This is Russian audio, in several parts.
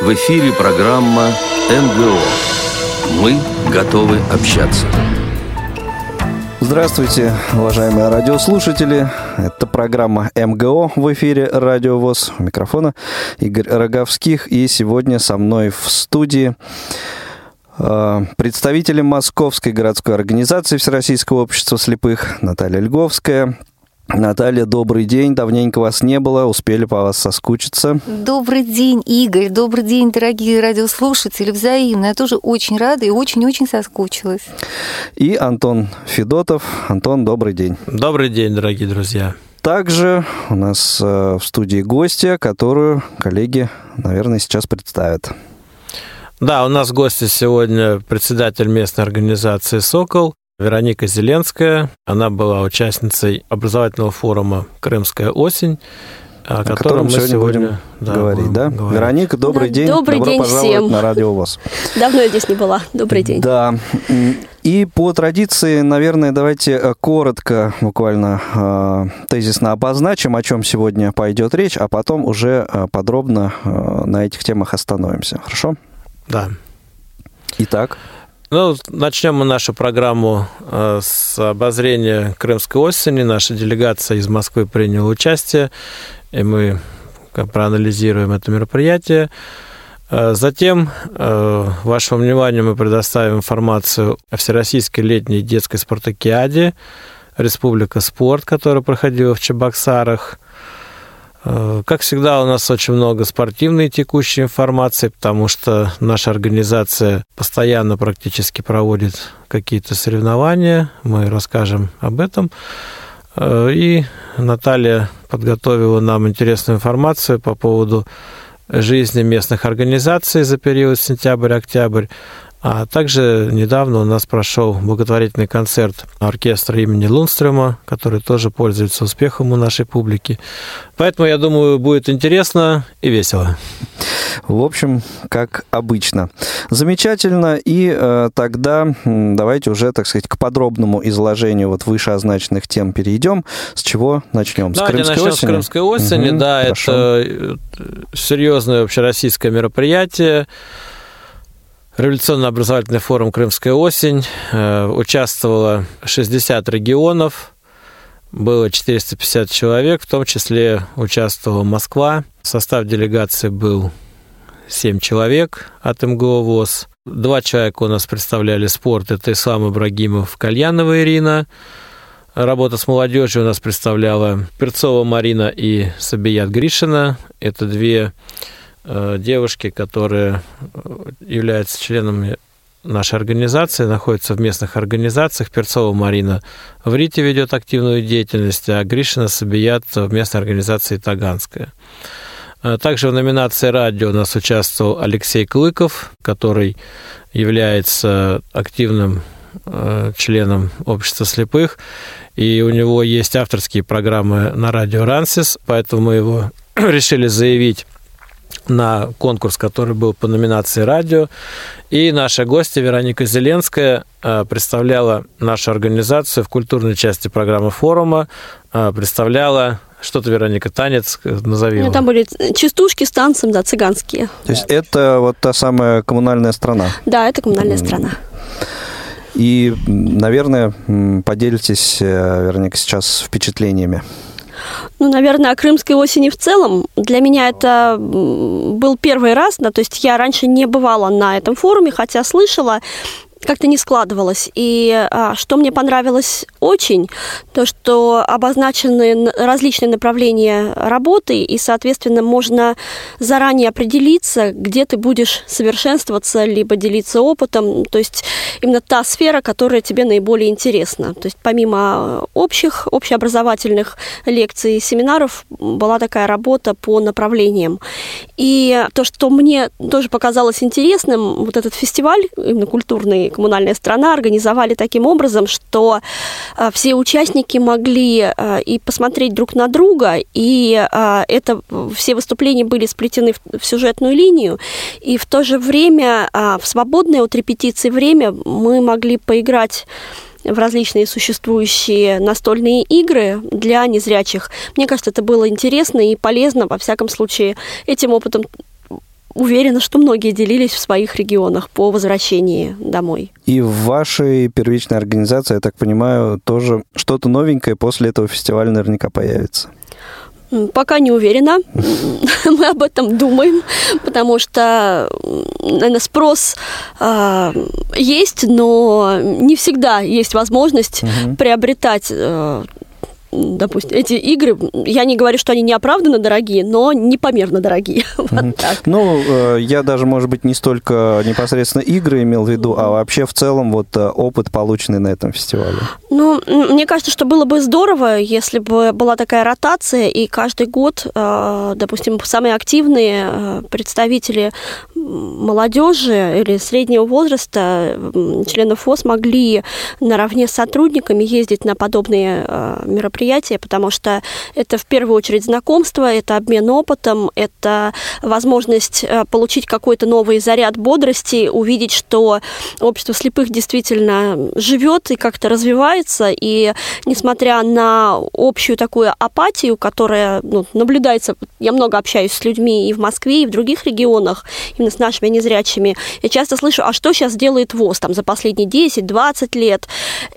В эфире программа МГО. Мы готовы общаться. Здравствуйте, уважаемые радиослушатели. Это программа МГО в эфире Радио ВОЗ. У микрофона Игорь Роговских. И сегодня со мной в студии э, представители Московской городской организации Всероссийского общества слепых Наталья Льговская, Наталья, добрый день. Давненько вас не было, успели по вас соскучиться. Добрый день, Игорь. Добрый день, дорогие радиослушатели. Взаимно. Я тоже очень рада и очень-очень соскучилась. И Антон Федотов. Антон, добрый день. Добрый день, дорогие друзья. Также у нас э, в студии гостья, которую коллеги, наверное, сейчас представят. Да, у нас гости сегодня председатель местной организации «Сокол» Вероника Зеленская. Она была участницей образовательного форума «Крымская осень», о, о котором, котором мы сегодня, будем да, говорить, да? Говорить. Вероника, добрый да, день. Добрый Добро день пожаловать всем. на радио ВОЗ. Давно я здесь не была. Добрый день. Да. И по традиции, наверное, давайте э, коротко, буквально э, тезисно обозначим, о чем сегодня пойдет речь, а потом уже э, подробно на этих темах остановимся. Хорошо? Да. Итак. Ну, начнем мы нашу программу э, с обозрения Крымской осени. Наша делегация из Москвы приняла участие, и мы проанализируем это мероприятие. Э, затем э, вашему вниманию мы предоставим информацию о Всероссийской летней детской спартакиаде Республика Спорт, которая проходила в Чебоксарах – как всегда, у нас очень много спортивной текущей информации, потому что наша организация постоянно практически проводит какие-то соревнования. Мы расскажем об этом. Э, и Наталья подготовила нам интересную информацию по поводу жизни местных организаций за период сентябрь-октябрь. А также недавно у нас прошел благотворительный концерт оркестра имени Лунстрема, который тоже пользуется успехом у нашей публики. Поэтому, я думаю, будет интересно и весело. В общем, как обычно. Замечательно. И э, тогда давайте уже, так сказать, к подробному изложению вот вышеозначенных тем перейдем. С чего начнем? Давайте с Крымской начнем осени? с Крымской осени. Угу, да, хорошо. это э, серьезное общероссийское мероприятие. Революционно-образовательный форум «Крымская осень». Э, участвовало 60 регионов, было 450 человек, в том числе участвовала Москва. Состав делегации был 7 человек от МГО ВОЗ. Два человека у нас представляли спорт. Это Ислам Ибрагимов, Кальянова Ирина. Работа с молодежью у нас представляла Перцова Марина и Сабият Гришина. Это две девушки, которые э, являются членами нашей организации, находятся в местных организациях. Перцова Марина в РИТе ведет активную деятельность, а Гришина Сабият в местной организации Таганская. Э, также в номинации «Радио» у нас участвовал Алексей Клыков, который является активным членом общества слепых, и у него есть авторские программы на радио «Рансис», поэтому мы его решили заявить на конкурс, который был по номинации «Радио». И наша гостья Вероника Зеленская э, представляла нашу организацию в культурной части программы форума, э, представляла что-то, Вероника, танец, назови ну, Там были частушки с танцем, да, цыганские. То есть это вот та самая коммунальная страна? Да, это коммунальная страна. И, наверное, поделитесь, э, Вероника, сейчас впечатлениями. Ну, наверное, о крымской осени в целом. Для меня это был первый раз, да, то есть я раньше не бывала на этом форуме, хотя слышала как-то не складывалось. И а, что мне понравилось очень, то, что обозначены различные направления работы, и, соответственно, можно заранее определиться, где ты будешь совершенствоваться, либо делиться опытом. То есть именно та сфера, которая тебе наиболее интересна. То есть помимо общих, общеобразовательных лекций и семинаров была такая работа по направлениям. И то, что мне тоже показалось интересным, вот этот фестиваль именно культурный, коммунальная страна организовали таким образом, что э, все участники могли э, и посмотреть друг на друга, и э, это все выступления были сплетены в сюжетную линию, и в то же время в свободное от репетиции время мы могли поиграть в различные существующие настольные игры для незрячих. Мне кажется, это было интересно и полезно. Во всяком случае, этим опытом уверена, что многие делились в своих регионах по возвращении домой. И в вашей первичной организации, я так понимаю, тоже что-то новенькое после этого фестиваля наверняка появится. Пока не уверена. Мы об этом думаем, потому что, наверное, спрос э, есть, но не всегда есть возможность угу. приобретать э, допустим, эти игры, я не говорю, что они неоправданно дорогие, но непомерно дорогие. вот ну, э, я даже, может быть, не столько непосредственно игры имел в виду, а вообще в целом вот э, опыт, полученный на этом фестивале. Ну, мне кажется, что было бы здорово, если бы была такая ротация, и каждый год, э, допустим, самые активные представители молодежи или среднего возраста членов ФОС могли наравне с сотрудниками ездить на подобные мероприятия мероприятие, потому что это в первую очередь знакомство, это обмен опытом, это возможность э, получить какой-то новый заряд бодрости, увидеть, что общество слепых действительно живет и как-то развивается, и несмотря на общую такую апатию, которая ну, наблюдается, я много общаюсь с людьми и в Москве, и в других регионах, именно с нашими незрячими, я часто слышу, а что сейчас делает ВОЗ там за последние 10-20 лет,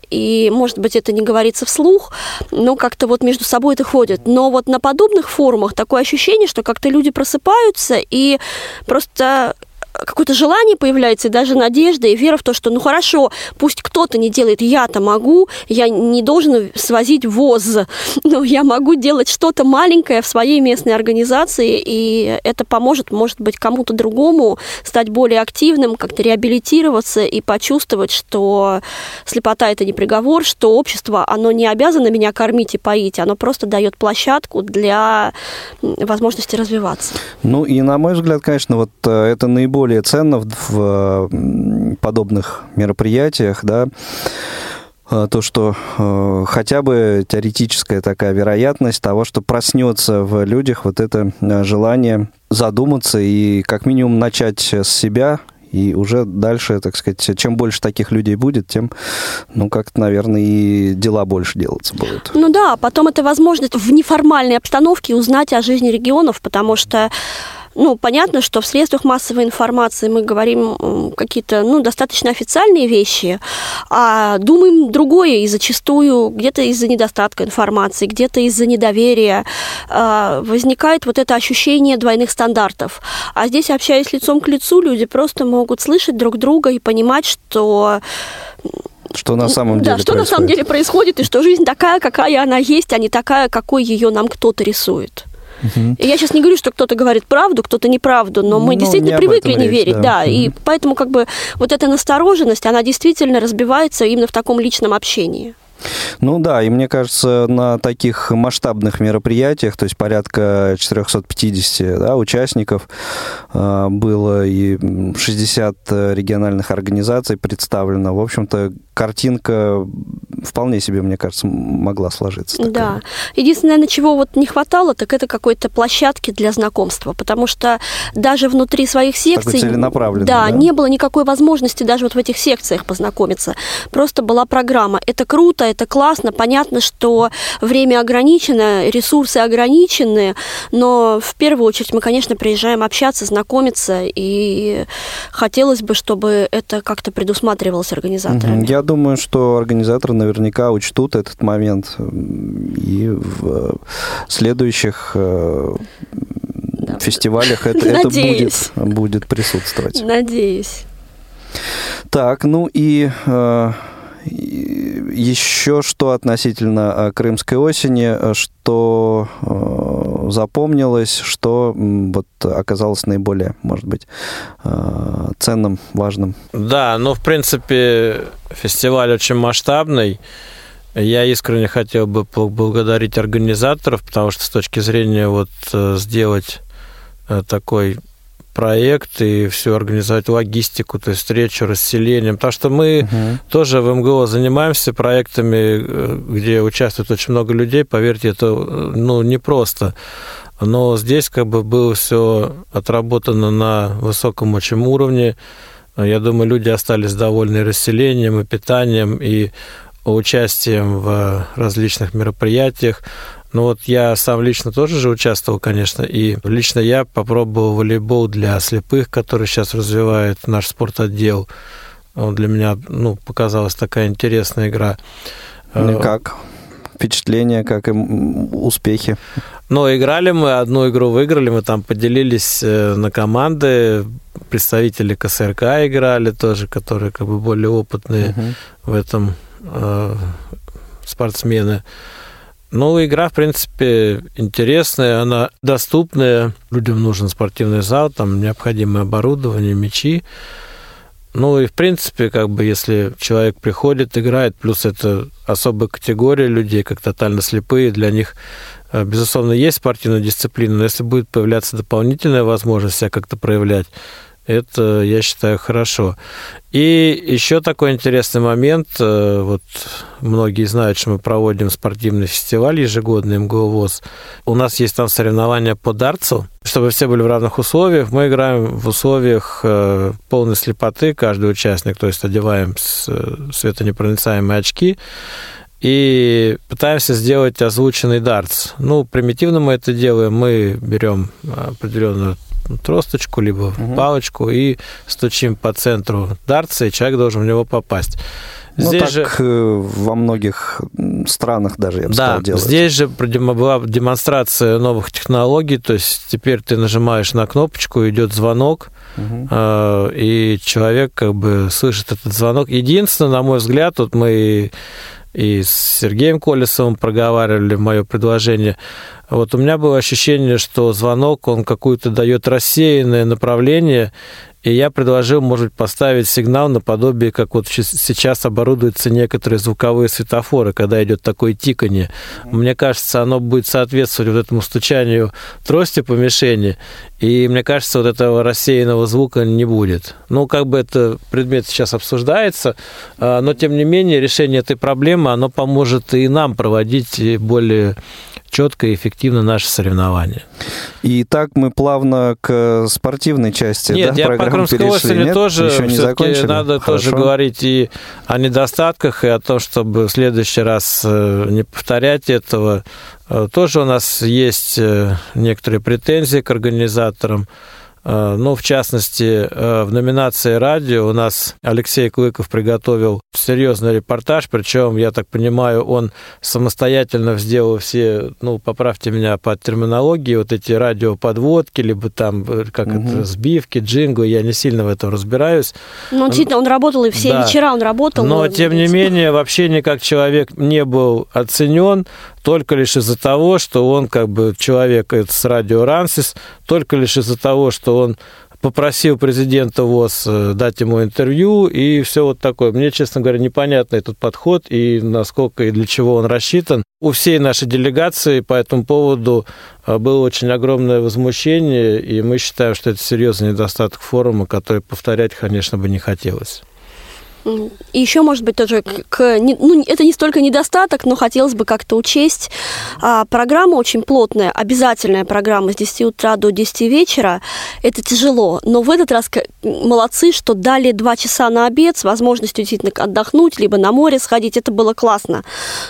и, может быть, это не говорится вслух, но как-то вот между собой это ходит. Но вот на подобных форумах такое ощущение, что как-то люди просыпаются и просто какое-то желание появляется, и даже надежда, и вера в то, что, ну хорошо, пусть кто-то не делает, я-то могу, я не должен свозить ВОЗ, но я могу делать что-то маленькое в своей местной организации, и это поможет, может быть, кому-то другому стать более активным, как-то реабилитироваться и почувствовать, что слепота – это не приговор, что общество, оно не обязано меня кормить и поить, оно просто дает площадку для возможности развиваться. Ну и, на мой взгляд, конечно, вот э, это наиболее более ценно в, в подобных мероприятиях, да, а, то, что э, хотя бы теоретическая такая вероятность того, что проснется в людях вот это э, желание задуматься и как минимум начать с себя и уже дальше, так сказать, чем больше таких людей будет, тем, ну, как-то, наверное, и дела больше делаться будут. Ну да, потом это возможность в неформальной обстановке узнать о жизни регионов, потому что ну, понятно, что в средствах массовой информации мы говорим какие-то, ну, достаточно официальные вещи, а думаем другое, и зачастую где-то из-за недостатка информации, где-то из-за недоверия э, возникает вот это ощущение двойных стандартов. А здесь, общаясь лицом к лицу, люди просто могут слышать друг друга и понимать, что что на самом деле Да, что происходит. на самом деле происходит, и что жизнь такая, какая она есть, а не такая, какой ее нам кто-то рисует. Угу. И я сейчас не говорю, что кто-то говорит правду, кто-то неправду, но мы ну, действительно привыкли не верить, да. да. Угу. И поэтому как бы вот эта настороженность, она действительно разбивается именно в таком личном общении. Ну да, и мне кажется, на таких масштабных мероприятиях, то есть порядка 450 да, участников, а, было и 60 региональных организаций представлено. В общем-то, картинка вполне себе, мне кажется, могла сложиться. Такая. Да. Единственное, на чего вот не хватало, так это какой-то площадки для знакомства, потому что даже внутри своих секций... Да, да, не было никакой возможности даже вот в этих секциях познакомиться. Просто была программа. Это круто, это классно, понятно, что время ограничено, ресурсы ограничены, но в первую очередь мы, конечно, приезжаем общаться, знакомиться, и хотелось бы, чтобы это как-то предусматривалось организаторами. Я думаю, что организаторы наверняка учтут этот момент и в следующих э, да. фестивалях это, это будет, будет присутствовать. Надеюсь. Так, ну и э, еще что относительно э, крымской осени, что запомнилось, что вот оказалось наиболее, может быть, ценным, важным. Да, ну, в принципе, фестиваль очень масштабный. Я искренне хотел бы поблагодарить организаторов, потому что с точки зрения вот сделать такой проект и все организовать логистику, то есть встречу, расселением. Потому что мы угу. тоже в МГО занимаемся проектами, э, где участвует очень много людей. Поверьте, это ну, непросто. Но здесь как бы было все отработано на высоком очень уровне. Я думаю, люди остались довольны расселением, и питанием, и участием в различных мероприятиях. Ну вот я сам лично тоже же участвовал, конечно, и лично я попробовал волейбол для слепых, который сейчас развивает наш спортотдел. Он для меня, ну, показалась такая интересная игра. Ну, как? Впечатления, как и успехи? Ну, играли мы, одну игру выиграли, мы там поделились э, на команды, представители КСРК играли тоже, которые как бы более опытные uh-huh. в этом э, спортсмены. Ну, игра, в принципе, интересная, она доступная. Людям нужен спортивный зал, там необходимое оборудование, мячи. Ну и в принципе, как бы, если человек приходит, играет, плюс это особая категория людей, как тотально слепые, для них, э, безусловно, есть спортивная дисциплина, но если будет появляться дополнительная возможность себя как-то проявлять, это, я считаю, хорошо. И еще такой интересный момент. Э, вот многие знают, что мы проводим спортивный фестиваль ежегодный МГУ ВОЗ. У нас есть там соревнования по дартсу. Чтобы все были в равных условиях, мы играем в условиях э, полной слепоты, каждый участник, то есть одеваем э, светонепроницаемые очки и пытаемся сделать озвученный дартс. Ну, примитивно мы это делаем. Мы берем определенную тросточку, либо угу. палочку и стучим по центру дартса, и человек должен в него попасть. Ну, здесь так же... Э, во многих странах даже, я бы да, сказал, делают. здесь же была демонстрация новых технологий, то есть теперь ты нажимаешь на кнопочку, идет звонок, угу. и человек как бы слышит этот звонок. Единственное, на мой взгляд, тут мы и с Сергеем Колесовым проговаривали мое предложение. Вот у меня было ощущение, что звонок, он какую-то дает рассеянное направление, и я предложил, может быть, поставить сигнал наподобие, как вот сейчас оборудуются некоторые звуковые светофоры, когда идет такое тиканье. Мне кажется, оно будет соответствовать вот этому стучанию трости по мишени, и мне кажется, вот этого рассеянного звука не будет. Ну, как бы это предмет сейчас обсуждается, а, но тем не менее решение этой проблемы, оно поможет и нам проводить более четко и эффективно наши соревнования. И так мы плавно к спортивной части Нет, да, я по Крымской осени Нет, тоже еще не закончили. надо Хорошо. тоже говорить и о недостатках, и о том, чтобы в следующий раз э, не повторять этого. Э, тоже у нас есть э, некоторые претензии к организаторам. Э, ну, в частности, э, в номинации «Радио» у нас Алексей Клыков приготовил серьезный репортаж, причем, я так понимаю, он самостоятельно сделал все, ну, поправьте меня по терминологии, вот эти радиоподводки, либо там, э, как угу. это, сбивки, джинглы, я не сильно в этом разбираюсь. Ну, действительно, он работал, и все да. вечера он работал. Но, тем не менее, вообще никак человек не был оценен, только лишь из-за того, что он как бы человек с радио Рансис, только лишь из-за того, что он попросил президента ВОЗ э, дать ему интервью, и все вот такое. Мне, честно говоря, непонятно этот подход и насколько и для чего он рассчитан. У всей нашей делегации по этому поводу э, было очень огромное возмущение, и мы считаем, что это серьезный недостаток форума, который повторять, конечно, бы не хотелось. И еще, может быть, тоже к, к ну, это не столько недостаток, но хотелось бы как-то учесть. А, программа очень плотная, обязательная программа с 10 утра до 10 вечера. Это тяжело, но в этот раз молодцы, что дали 2 часа на обед с возможностью действительно отдохнуть, либо на море сходить. Это было классно.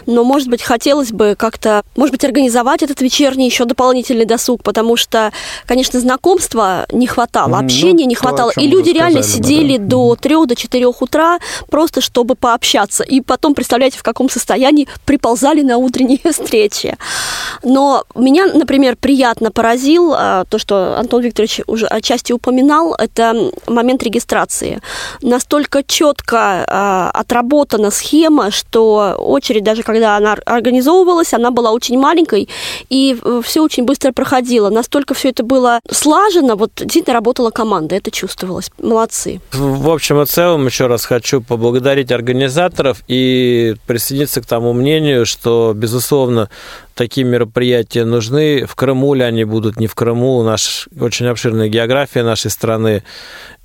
Но, может быть, хотелось бы как-то, может быть, организовать этот вечерний еще дополнительный досуг, потому что, конечно, знакомства не хватало, общения ну, не хватало. То, и люди реально сказали, сидели да. до 3 до 4 утра, просто чтобы пообщаться. И потом, представляете, в каком состоянии приползали на утренние встречи. Но меня, например, приятно поразил а, то, что Антон Викторович уже отчасти упоминал, это момент регистрации. Настолько четко а, отработана схема, что очередь, даже когда она организовывалась, она была очень маленькой, и все очень быстро проходило. Настолько все это было слажено, вот действительно работала команда, это чувствовалось. Молодцы. В общем и целом, еще раз хочу хочу поблагодарить организаторов и присоединиться к тому мнению, что, безусловно, такие мероприятия нужны. В Крыму ли они будут, не в Крыму. У нас очень обширная география нашей страны.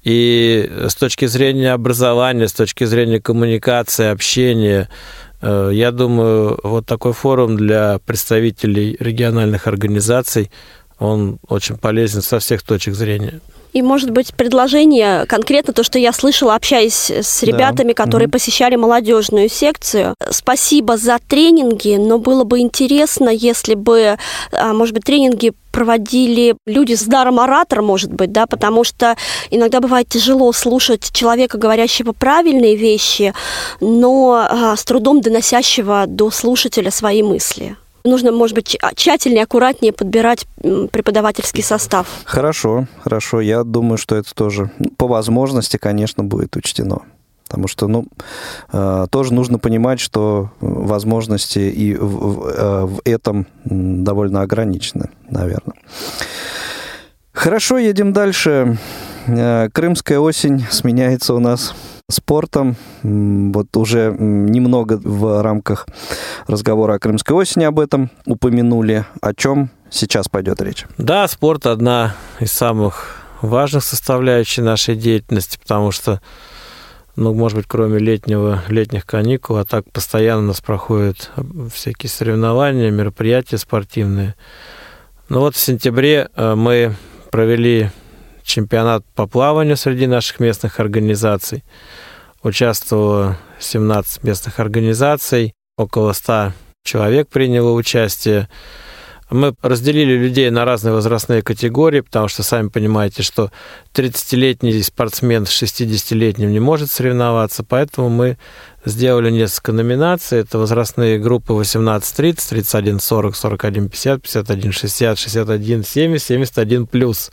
И с точки зрения образования, с точки зрения коммуникации, общения, э, я думаю, вот такой форум для представителей региональных организаций, он очень полезен со всех точек зрения. И, может быть, предложение, конкретно то, что я слышала, общаясь с ребятами, да. которые угу. посещали молодежную секцию. Спасибо за тренинги, но было бы интересно, если бы, а, может быть, тренинги проводили люди с даром оратора, может быть, да, потому что иногда бывает тяжело слушать человека, говорящего правильные вещи, но а, с трудом доносящего до слушателя свои мысли нужно, может быть, тщательнее, аккуратнее подбирать преподавательский состав. Хорошо, хорошо. Я думаю, что это тоже по возможности, конечно, будет учтено. Потому что, ну, э, тоже нужно понимать, что возможности и в, в, э, в этом довольно ограничены, наверное. Хорошо, едем дальше. Э, Крымская осень сменяется у нас спортом. Вот уже немного в рамках разговора о Крымской осени об этом упомянули. О чем сейчас пойдет речь? Да, спорт одна из самых важных составляющих нашей деятельности, потому что, ну, может быть, кроме летнего, летних каникул, а так постоянно у нас проходят всякие соревнования, мероприятия спортивные. Ну вот в сентябре э, мы провели чемпионат по плаванию среди наших местных организаций. Участвовало 17 местных организаций, около 100 человек приняло участие. Мы разделили людей на разные возрастные категории, потому что сами понимаете, что 30-летний спортсмен с 60-летним не может соревноваться, поэтому мы сделали несколько номинаций. Это возрастные группы 18-30, 31-40, 41-50, 51-60, 61-70, 71+.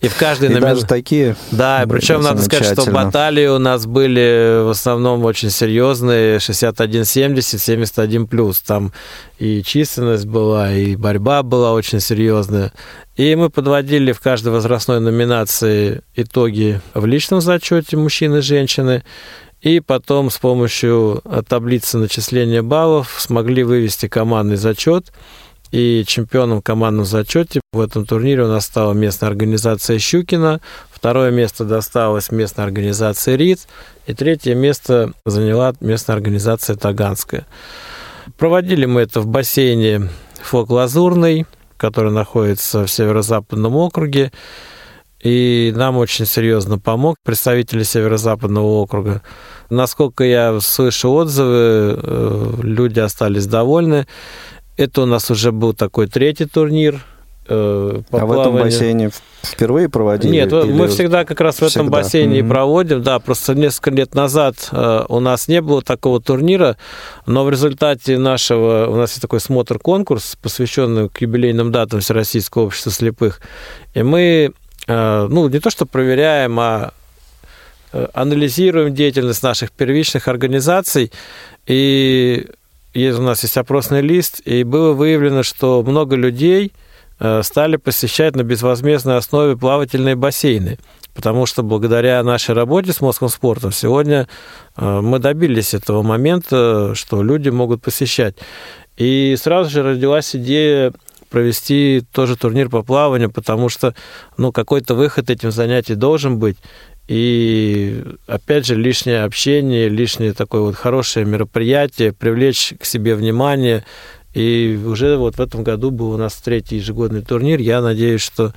И в каждой номинации... даже такие Да, причем надо сказать, что баталии у нас были в основном очень серьезные, 61-70, 71+. Там и численность была, и борьба была очень серьезная. И мы подводили в каждой возрастной номинации итоги в личном зачете мужчины и женщины. И потом с помощью э, таблицы начисления баллов смогли вывести командный зачет. И чемпионом в командном зачете в этом турнире у нас стала местная организация Щукина, второе место досталось местной организации РИД, и третье место заняла местная организация Таганская. Проводили мы это в бассейне Фок Лазурный, который находится в северо-западном округе. И нам очень серьезно помог представители Северо-Западного округа. Насколько я слышу отзывы, э, люди остались довольны. Это у нас уже был такой третий турнир э, а в этом бассейне впервые проводили? Нет, или мы всегда как раз всегда? в этом бассейне mm-hmm. проводим. Да, просто несколько лет назад э, у нас не было такого турнира, но в результате нашего, у нас есть такой смотр-конкурс, посвященный к юбилейным датам Всероссийского общества слепых, и мы Э, ну, не то что проверяем, а э, анализируем деятельность наших первичных организаций, и у нас есть опросный лист, и было выявлено, что много людей стали посещать на безвозмездной основе плавательные бассейны, потому что благодаря нашей работе с Москвом спортом сегодня мы добились этого момента, что люди могут посещать. И сразу же родилась идея провести тоже турнир по плаванию, потому что, ну, какой-то выход этим занятий должен быть. И, опять же, лишнее общение, лишнее такое вот хорошее мероприятие, привлечь к себе внимание. И уже вот в этом году был у нас третий ежегодный турнир. Я надеюсь, что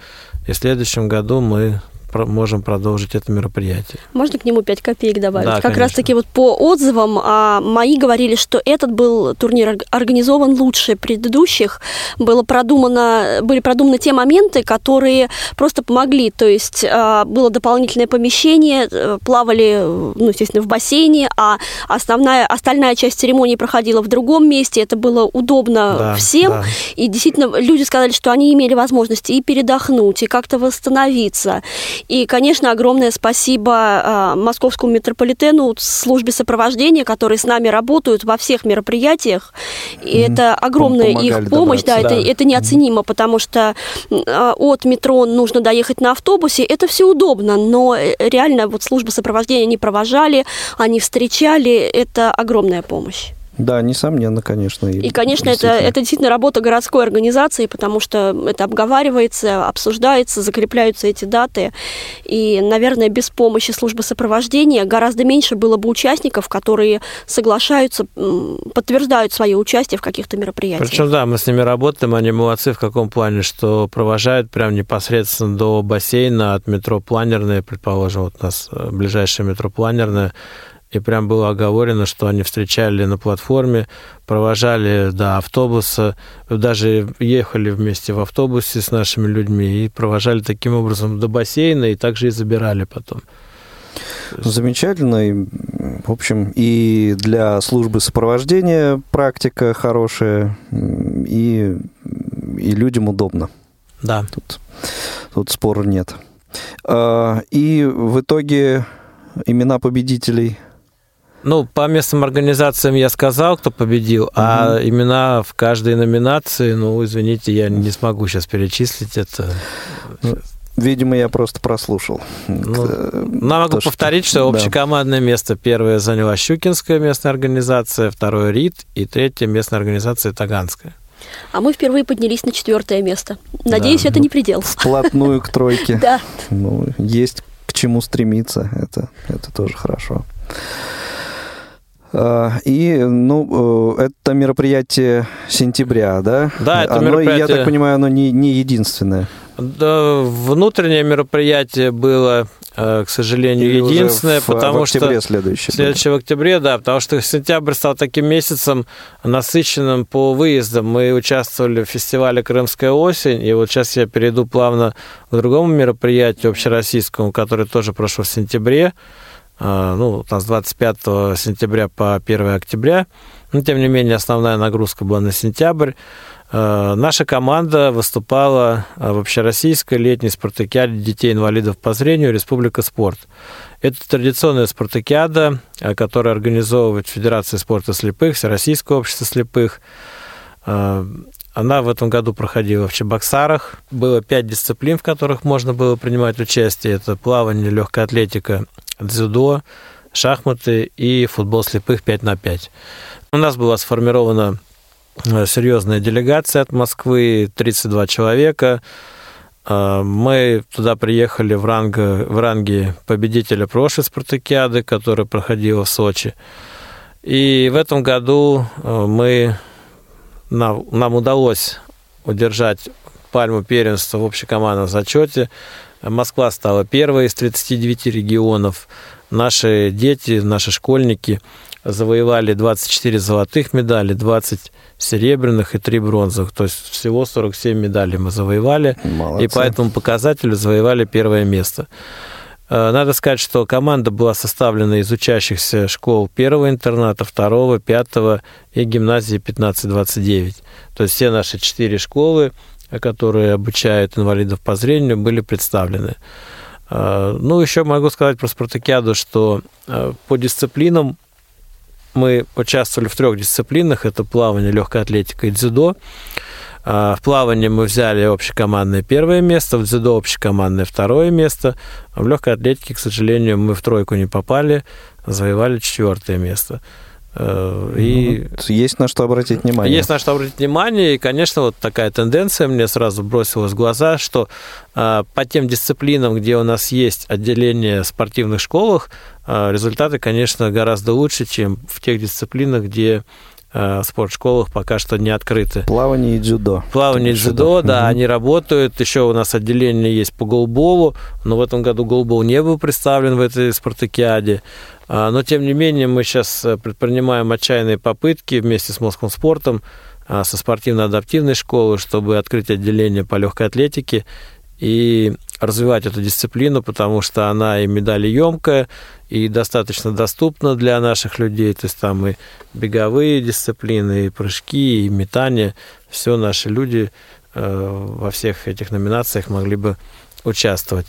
и в следующем году мы можем продолжить это мероприятие. Можно к нему 5 копеек добавить? Да, как раз-таки вот по отзывам а, мои говорили, что этот был турнир организован лучше предыдущих. Было продумано, были продуманы те моменты, которые просто помогли. То есть а, было дополнительное помещение, э, плавали, ну, естественно, в бассейне, а основная, остальная часть церемонии проходила в другом месте. Это было удобно да, всем. Да. И действительно, люди сказали, что они имели возможность и передохнуть, и как-то восстановиться. И, конечно, огромное спасибо а, московскому метрополитену, службе сопровождения, которые с нами работают во всех мероприятиях. И mm-hmm. это огромная их помощь, да, да, это, это неоценимо, потому что а, от метро нужно доехать на автобусе, это все удобно, но э, реально вот служба сопровождения они провожали, они встречали, это огромная помощь. Да, несомненно, конечно. И, конечно, это, это действительно работа городской организации, потому что это обговаривается, обсуждается, закрепляются эти даты. И, наверное, без помощи службы сопровождения гораздо меньше было бы участников, которые соглашаются, подтверждают свое участие в каких-то мероприятиях. Причем, да, мы с ними работаем, они молодцы в каком плане, что провожают прям непосредственно до бассейна от метро Планерное, предположим, вот у нас э, ближайшее метро Планерное, и прям было оговорено, что они встречали на платформе, провожали до автобуса, даже ехали вместе в автобусе с нашими людьми и провожали таким образом до бассейна и также и забирали потом. Замечательно. И, в общем, и для службы сопровождения практика хорошая, и, и людям удобно. Да. Тут, тут спора нет. А, и в итоге имена победителей – ну, по местным организациям я сказал, кто победил, угу. а имена в каждой номинации, ну, извините, я не смогу сейчас перечислить это. Ну, видимо, я просто прослушал. Ну, ну могу То, повторить, что, что общекомандное да. место первое заняла Щукинская местная организация, второе РИД и третье местная организация Таганская. А мы впервые поднялись на четвертое место. Надеюсь, да, это ну, не предел. Вплотную к тройке. Да. Ну, есть к чему стремиться, это, это тоже хорошо. А, и, ну, э, это мероприятие сентября, да? Да, это оно, мероприятие... Я так понимаю, оно не, не единственное. Да, внутреннее мероприятие было, э, к сожалению, Или единственное, в, потому в октябре что следующее. Следующее в октябре, да, потому что сентябрь стал таким месяцем насыщенным по выездам. Мы участвовали в фестивале Крымская осень, и вот сейчас я перейду плавно к другому мероприятию общероссийскому, которое тоже прошло в сентябре. А, ну, у нас 25 сентября по 1 октября, но тем не менее основная нагрузка была на сентябрь. А, наша команда выступала в общероссийской летней спартакиаде детей-инвалидов по зрению «Республика спорт». Это традиционная спартакиада, которая организовывает Федерация спорта слепых, Всероссийское общество слепых. Она в этом году проходила в Чебоксарах. Было пять дисциплин, в которых можно было принимать участие. Это плавание, легкая атлетика, дзюдо, шахматы и футбол слепых 5 на 5. У нас была сформирована э, серьезная делегация от Москвы, 32 человека. Э, мы туда приехали в, ранг, в ранге победителя прошлой спартакиады, которая проходила в Сочи. И в этом году э, мы, нам, нам удалось удержать пальму первенства в общекомандном зачете. Москва стала первой из 39 регионов. Наши дети, наши школьники завоевали 24 золотых медали, 20 серебряных и 3 бронзовых. То есть всего 47 медалей мы завоевали. Молодцы. И по этому показателю завоевали первое место. Э, надо сказать, что команда была составлена из учащихся школ первого интерната, второго, пятого и гимназии 1529. То есть все наши четыре школы которые обучают инвалидов по зрению, были представлены. А, ну, еще могу сказать про спартакиаду, что по дисциплинам мы участвовали в трех дисциплинах. Это плавание, легкая атлетика и дзюдо. А, в плавании мы взяли общекомандное первое место, в дзюдо общекомандное второе место. В легкой атлетике, к сожалению, мы в тройку не попали, завоевали четвертое место. Э, и ну, есть на что обратить внимание. Есть на что обратить внимание. И, конечно, вот такая тенденция мне сразу бросилась в глаза, что э, по тем дисциплинам, где у нас есть отделение в спортивных школах, э, результаты, конечно, гораздо лучше, чем в тех дисциплинах, где в спортшколах пока что не открыты. Плавание и дзюдо. Плавание и дзюдо, да, угу. они работают. Еще у нас отделение есть по голболу, но в этом году голбол не был представлен в этой спартакиаде. А, но, тем не менее, мы сейчас э, предпринимаем отчаянные попытки вместе с Москвом спортом, а, со спортивно-адаптивной школой, чтобы открыть отделение по легкой атлетике и развивать эту дисциплину, потому что она и медалеемкая, и достаточно доступна для наших людей. То есть там и беговые дисциплины, и прыжки, и метание. Все наши люди э, во всех этих номинациях могли бы участвовать.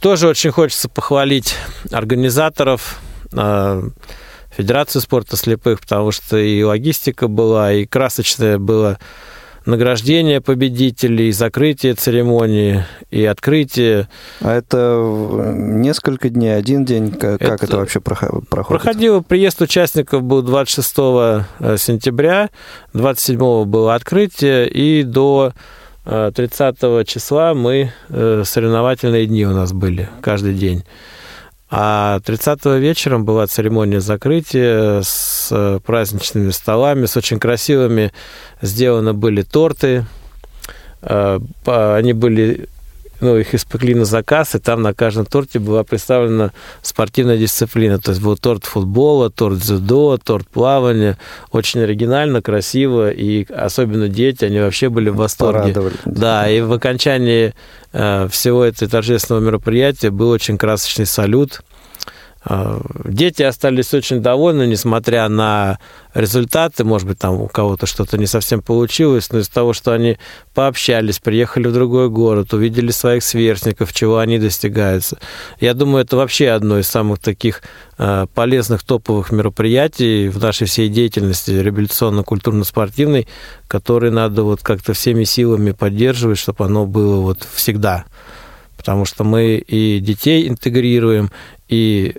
Тоже очень хочется похвалить организаторов а, Федерацию спорта слепых, потому что и логистика была, и красочное было награждение победителей, закрытие церемонии и открытие. А это несколько дней, один день? Как это, это вообще проходит? Проходило, приезд участников был 26 э, сентября, 27 было открытие, и до 30 э, числа мы, э, соревновательные дни у нас были каждый день. А 30 вечером была церемония закрытия с праздничными столами, с очень красивыми сделаны были торты. Э, они были ну, их испекли на заказ, и там на каждом торте была представлена спортивная дисциплина. То есть был торт футбола, торт дзюдо, торт плавания. Очень оригинально, красиво, и особенно дети, они вообще были в восторге. Порадовали. Да, и в окончании э, всего этого торжественного мероприятия был очень красочный салют – дети остались очень довольны, несмотря на результаты. Может быть, там у кого-то что-то не совсем получилось, но из-за того, что они пообщались, приехали в другой город, увидели своих сверстников, чего они достигаются. Я думаю, это вообще одно из самых таких а, полезных топовых мероприятий в нашей всей деятельности реабилитационно-культурно-спортивной, которые надо вот как-то всеми силами поддерживать, чтобы оно было вот всегда потому что мы и детей интегрируем, и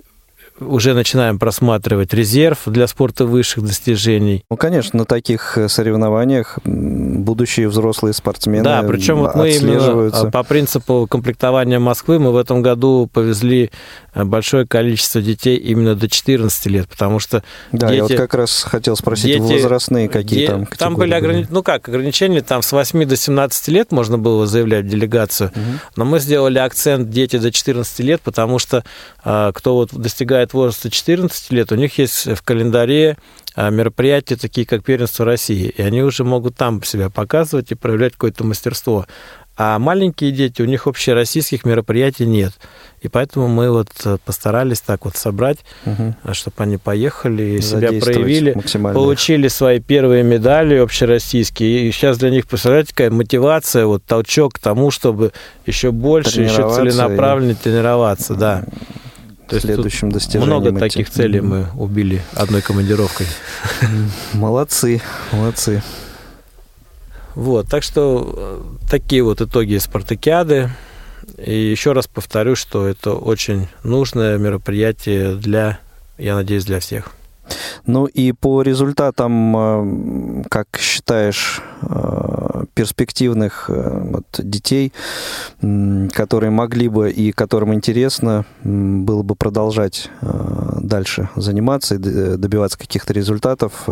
уже начинаем просматривать резерв для спорта высших достижений. Ну, конечно, на таких э, соревнованиях будущие взрослые спортсмены Да, причем вот мы именно а, по принципу комплектования Москвы мы в этом году повезли э, большое количество детей именно до 14 лет, потому что Да, дети, я вот как раз хотел спросить, дети, возрастные какие де, там категории? Там были ограничения, ну как, ограничения там с 8 до 17 лет можно было заявлять в делегацию, угу. но мы сделали акцент дети до 14 лет, потому что а, кто вот достигает возраста 14 лет, у них есть в календаре а, мероприятия, такие как первенство России, и они уже могут там себя показывать и проявлять какое-то мастерство. А маленькие дети, у них общероссийских мероприятий нет. И поэтому мы вот э, постарались так вот собрать, угу. чтобы они поехали и себя проявили, получили свои первые медали общероссийские. И сейчас для них, представляете, какая мотивация, вот толчок к тому, чтобы еще больше, еще целенаправленно и... тренироваться, да. То следующим достижением. Много этим. таких целей мы убили одной командировкой. Молодцы, молодцы. Вот, так что э, такие вот итоги спартакиады. И еще раз повторю, что это очень нужное мероприятие для, я надеюсь, для всех. Ну и по результатам, э, как считаешь, э, перспективных э, вот, детей, которые могли бы и которым интересно было бы продолжать дальше заниматься и добиваться каких-то результатов,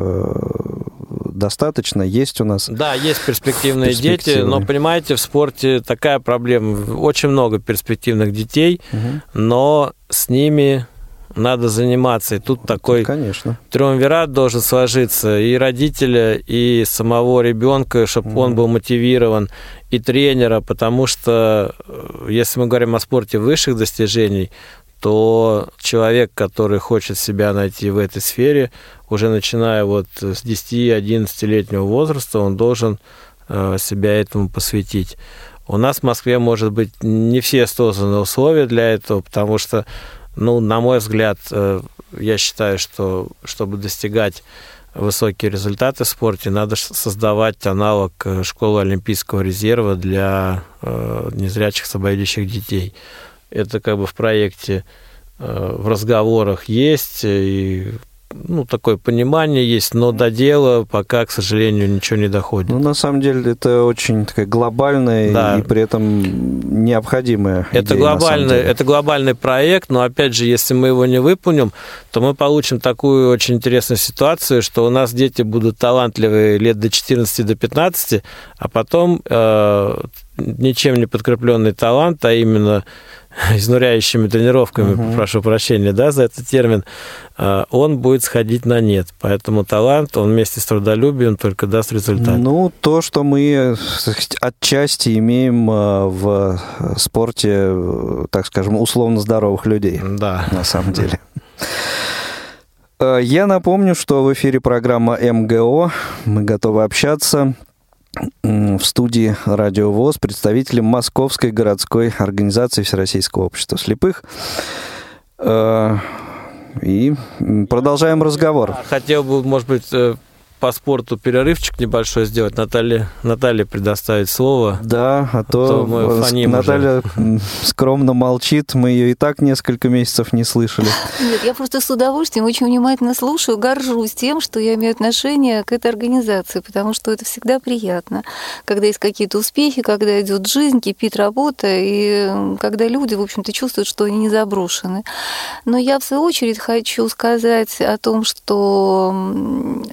достаточно, есть у нас. Да, есть перспективные дети, но понимаете, в спорте такая проблема. Очень много перспективных детей, угу. но с ними надо заниматься. И тут такой Конечно. триумвират должен сложиться и родителя, и самого ребенка, чтобы mm. он был мотивирован, и тренера, потому что э, если мы говорим о спорте высших достижений, то человек, который хочет себя найти в этой сфере, уже начиная вот с 10-11-летнего возраста, он должен э, себя этому посвятить. У нас в Москве, может быть, не все созданы условия для этого, потому что ну, на мой взгляд, э, я считаю, что чтобы достигать высокие результаты в спорте, надо создавать аналог э, школы Олимпийского резерва для э, незрячих слабовидящих детей. Это как бы в проекте, в разговорах есть, и ну, такое понимание есть, но до дела пока, к сожалению, ничего не доходит. Ну, на самом деле, это очень такая глобальная да. и при этом необходимая это идея, глобальный, Это глобальный проект, но, опять же, если мы его не выполним, то мы получим такую очень интересную ситуацию, что у нас дети будут талантливые лет до 14 до 15, а потом э, ничем не подкрепленный талант, а именно изнуряющими тренировками, угу. прошу прощения, да, за этот термин, а, он будет сходить на нет. Поэтому талант, он вместе с трудолюбием только даст результат. Ну, то, что мы отчасти имеем а, в спорте, так скажем, условно здоровых людей. Да. На самом деле. А, я напомню, что в эфире программа МГО. Мы готовы общаться в студии Радио ВОЗ представителем Московской городской организации Всероссийского общества слепых. Э, и продолжаем разговор. Хотел бы, может быть, э, по спорту перерывчик небольшой сделать. Наталья, Наталья предоставить слово. Да, а то, А то мы фоним Наталья м, скромно молчит, мы ее и так несколько месяцев не слышали. Нет, я просто с удовольствием очень внимательно слушаю, горжусь тем, что я имею отношение к этой организации, потому что это всегда приятно, когда есть какие-то успехи, когда идет жизнь, кипит работа, и когда люди, в общем-то, чувствуют, что они не заброшены. Но я, в свою очередь, хочу сказать о том, что м,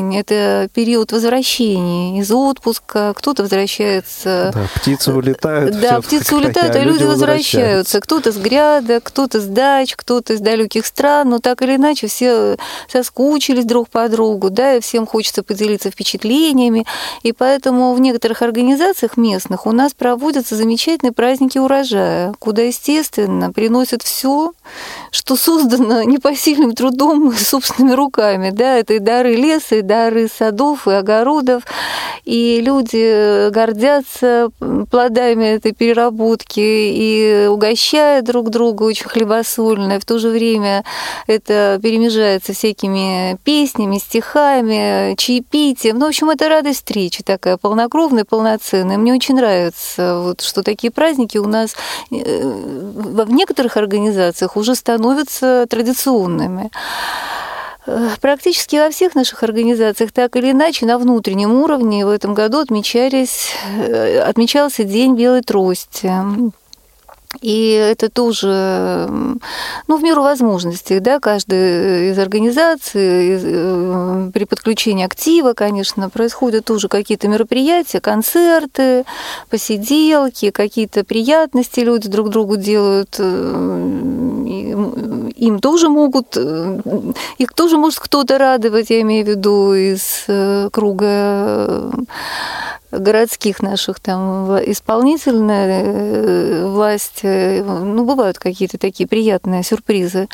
осень – это период возвращения из отпуска, кто-то возвращается Да, птицы улетают. да, птицы улетают, а люди возвращаются. Кто-то с гряда, кто-то с дач, кто-то из далеких стран, но так или иначе все соскучились друг по другу, да, и всем хочется поделиться впечатлениями. И поэтому в некоторых организациях местных у нас проводятся замечательные праздники урожая, куда, естественно, приносят все, что создано непосильным трудом и собственными руками. Да, это и дары леса, и дары садов, и огородов. И люди гордятся плодами этой переработки и угощают друг друга очень хлебосольно. И в то же время это перемежается всякими песнями, стихами, чаепитием. Ну, в общем, это радость встречи такая полнокровная, полноценная. Мне очень нравится, вот, что такие праздники у нас э, в некоторых организациях уже становятся традиционными. Э, Практически во всех наших организациях так или иначе на внутреннем уровне в этом году отмечались, э, отмечался День белой трости. И это тоже, ну, в меру возможностей, да, каждая из организаций из, э, при подключении актива, конечно, происходят тоже какие-то мероприятия, концерты, посиделки, какие-то приятности люди друг другу делают, э, им тоже могут, э, их тоже может кто-то радовать, я имею в виду из круга городских наших там исполнительная э, власть, э, ну, бывают какие-то такие приятные сюрпризы.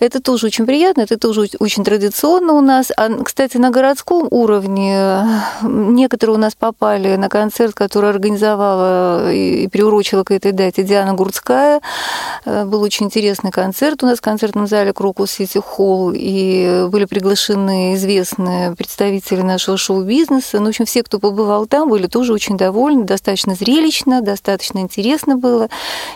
Это тоже очень приятно, это тоже оч- очень традиционно у нас. А, кстати, на городском уровне некоторые у нас попали на концерт, который организовала и и приурочила к этой дате Диана Гурцкая. Э, Был очень интересный концерт у нас в концертном зале Крокус Сити Холл, и были приглашены известные представители нашего шоу-бизнеса. Ну, в общем, все, кто побывал там, были тоже очень довольны, достаточно зрелищно, достаточно интересно было.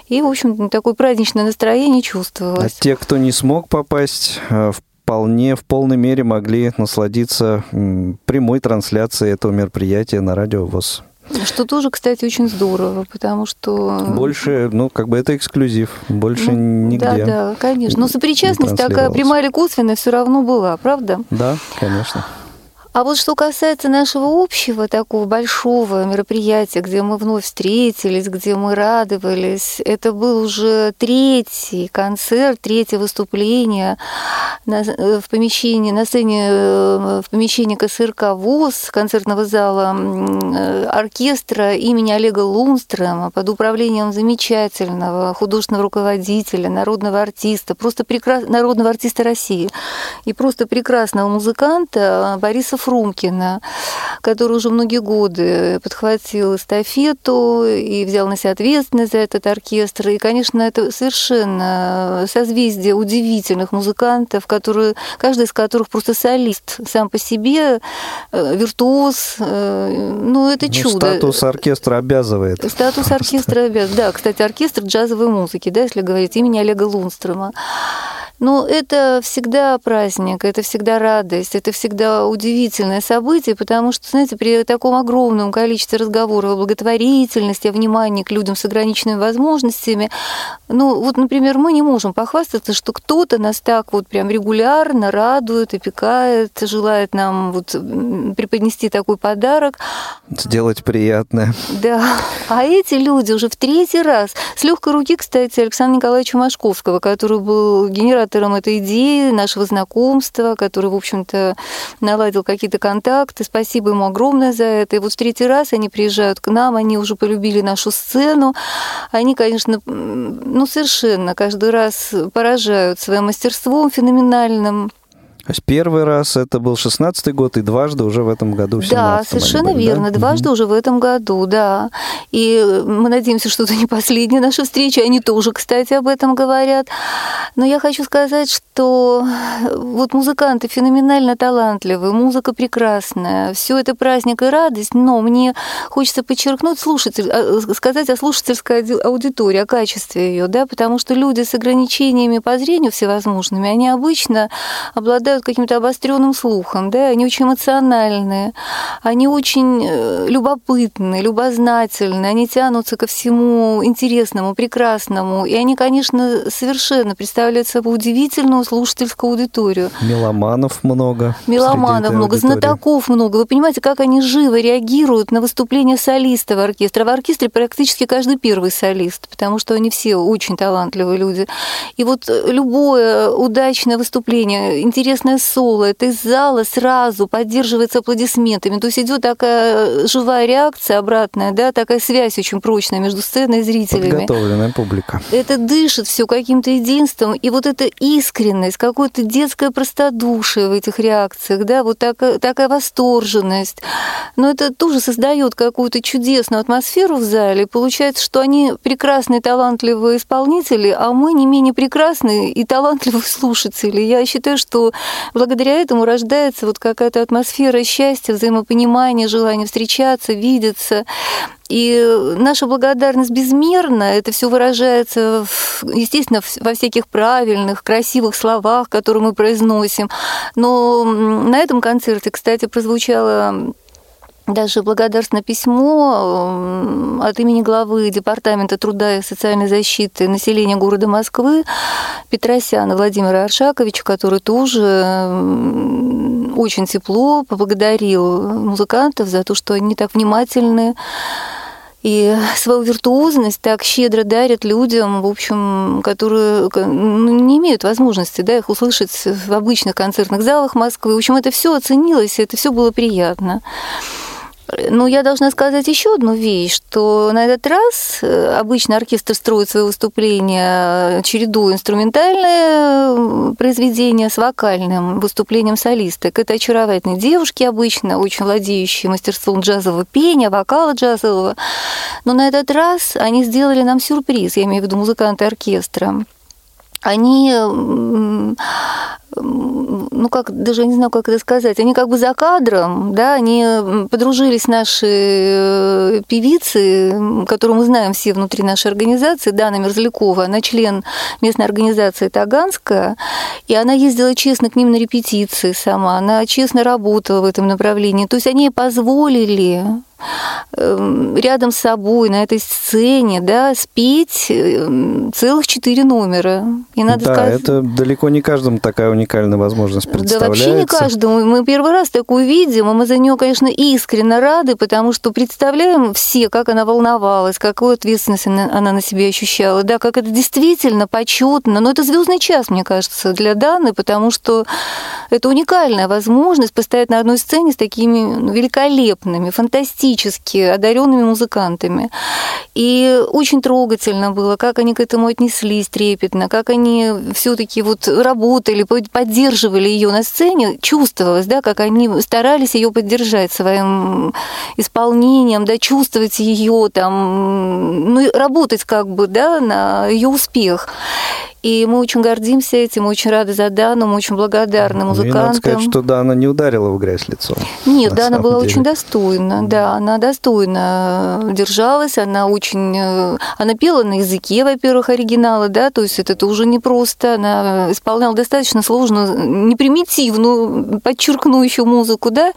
И, в общем, такое праздничное настроение А чувствовалось. те, кто не смог попасть, э, вполне в полной мере могли насладиться прямой трансляцией этого мероприятия на радио ВОЗ. Что тоже, кстати, очень здорово, потому что... Больше, ну, как бы это эксклюзив, больше Ну, нигде. Да, да, конечно. Но сопричастность такая прямая или косвенная все равно была, правда? Да, конечно. А вот что касается нашего общего такого большого мероприятия, где мы вновь встретились, где мы радовались, это был уже третий концерт, третье выступление на- э, в помещении, на сцене э, в помещении КСРК ВОЗ, концертного зала э, оркестра имени Олега Лунстрема под управлением замечательного художественного руководителя, народного артиста, просто прекрас... народного артиста России и просто прекрасного музыканта Бориса Фрумкина, который уже многие годы подхватил эстафету и взял на себя ответственность за этот оркестр. И, конечно, это совершенно созвездие удивительных музыкантов, которые, каждый из которых просто солист сам по себе, э, виртуоз. э, Ну, это Ну, чудо. Статус оркестра обязывает. Статус оркестра обязан. Да, кстати, оркестр джазовой музыки, да, если говорить имени Олега Лунстрема. Но это всегда праздник, это всегда радость, это всегда удивительное событие, потому что, знаете, при таком огромном количестве разговоров о благотворительности, о внимании к людям с ограниченными возможностями, ну, вот, например, мы не можем похвастаться, что кто-то нас так вот прям регулярно радует, опекает, желает нам вот преподнести такой подарок. Сделать приятное. Да. А эти люди уже в третий раз, с легкой руки, кстати, Александра Николаевича Машковского, который был генератором этой идеи, нашего знакомства, который, в общем-то, наладил какие-то контакты. Спасибо ему огромное за это. И вот в третий раз они приезжают к нам, они уже полюбили нашу сцену. Они, конечно, ну, совершенно каждый раз поражают своим мастерством феноменальным. То есть первый раз это был 16-й год, и дважды уже в этом году, в Да, совершенно были, верно, да? дважды угу. уже в этом году, да. И мы надеемся, что это не последняя наша встреча, они тоже, кстати, об этом говорят. Но я хочу сказать, что вот музыканты феноменально талантливые, музыка прекрасная, все это праздник и радость, но мне хочется подчеркнуть слушатель, а, сказать о слушательской аудитории, о качестве ее, да, потому что люди с ограничениями по зрению всевозможными, они обычно обладают каким-то обостренным слухом, да, они очень эмоциональные, они очень э, любопытные, любознательные, они тянутся ко всему интересному, прекрасному, и они, конечно, совершенно представляют собой удивительную слушательскую аудиторию. Меломанов много. Меломанов много, аудитории. знатоков много. Вы понимаете, как они живо реагируют на выступление солиста в оркестре. В оркестре практически каждый первый солист, потому что они все очень талантливые люди. И вот любое удачное выступление, интересное соло, это из зала сразу поддерживается аплодисментами. То есть идет такая живая реакция обратная, да, такая связь очень прочная между сценой и зрителями. Подготовленная публика. Это дышит все каким-то единством. И вот эта искренность, какое-то детское простодушие в этих реакциях, да, вот такая, такая восторженность. Но это тоже создает какую-то чудесную атмосферу в зале. Получается, что они прекрасные, талантливые исполнители, а мы не менее прекрасные и талантливые слушатели. Я считаю, что благодаря этому рождается вот какая-то атмосфера счастья, взаимопонимания, желания встречаться, видеться. И наша благодарность безмерна, это все выражается, естественно, во всяких правильных, красивых словах, которые мы произносим. Но на этом концерте, кстати, прозвучало даже благодарственное письмо от имени главы Департамента труда и социальной защиты населения города Москвы Петросяна Владимира Аршаковича, который тоже очень тепло поблагодарил музыкантов за то, что они так внимательны и свою виртуозность так щедро дарят людям, в общем, которые ну, не имеют возможности да, их услышать в обычных концертных залах Москвы. В общем, это все оценилось, это все было приятно. Ну, я должна сказать еще одну вещь, что на этот раз э, обычно оркестр строит свои выступления, чередуя инструментальное произведение с вокальным выступлением солисток. Это очаровательные девушки обычно, очень владеющие мастерством джазового пения, вокала джазового. Но на этот раз они сделали нам сюрприз, я имею в виду музыканты оркестра они, ну как, даже не знаю, как это сказать, они как бы за кадром, да, они подружились наши э, певицы, которую мы знаем все внутри нашей организации, Дана Мерзлякова, она член местной организации Таганская, и она ездила честно к ним на репетиции сама, она честно работала в этом направлении, то есть они позволили рядом с собой на этой сцене, да, спеть эм, целых четыре номера. И надо да, сказать... это далеко не каждому такая уникальная возможность представляется. Да, вообще не каждому. Мы первый раз такую видим, и мы за нее, конечно, искренне рады, потому что представляем все, как она волновалась, какую ответственность она на себе ощущала, да, как это действительно почетно. Но это звездный час, мне кажется, для Даны, потому что это уникальная возможность постоять на одной сцене с такими ну, великолепными, фантастическими фантастически одаренными музыкантами. И очень трогательно было, как они к этому отнеслись трепетно, как они все-таки вот работали, поддерживали ее на сцене, чувствовалось, да, как они старались ее поддержать своим исполнением, да, чувствовать ее там, ну, работать как бы, да, на ее успех. И мы очень гордимся этим, мы очень рады за Дану, мы очень благодарны музыкантам. Ну, и надо сказать, что Дана не ударила в грязь лицом. Нет, Дана была деле. очень достойна, да, она достойно держалась, она очень... Э, она пела на языке, во-первых, оригинала, да, то есть это уже не просто, она исполняла достаточно сложную, не примитивную, подчеркну еще музыку, да,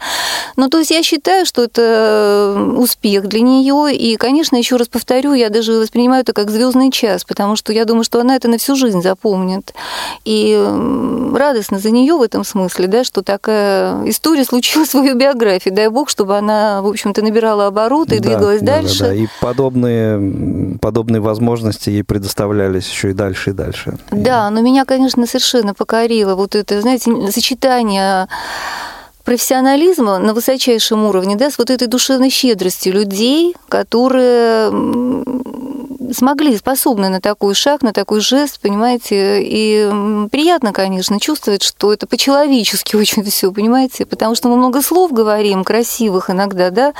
но то есть я считаю, что это успех для нее, и, конечно, еще раз повторю, я даже воспринимаю это как звездный час, потому что я думаю, что она это на всю жизнь жизнь запомнит. И радостно за нее в этом смысле, да, что такая история случилась в ее биографии. Дай бог, чтобы она, в общем-то, набирала обороты и да, двигалась да, дальше. Да, да. И подобные, подобные возможности ей предоставлялись еще и дальше и дальше. Да, но меня, конечно, совершенно покорило вот это, знаете, сочетание профессионализма на высочайшем уровне, да, с вот этой душевной щедростью людей, которые смогли, способны на такой шаг, на такой жест, понимаете, и приятно, конечно, чувствовать, что это по-человечески очень все, понимаете, потому что мы много слов говорим, красивых иногда, да,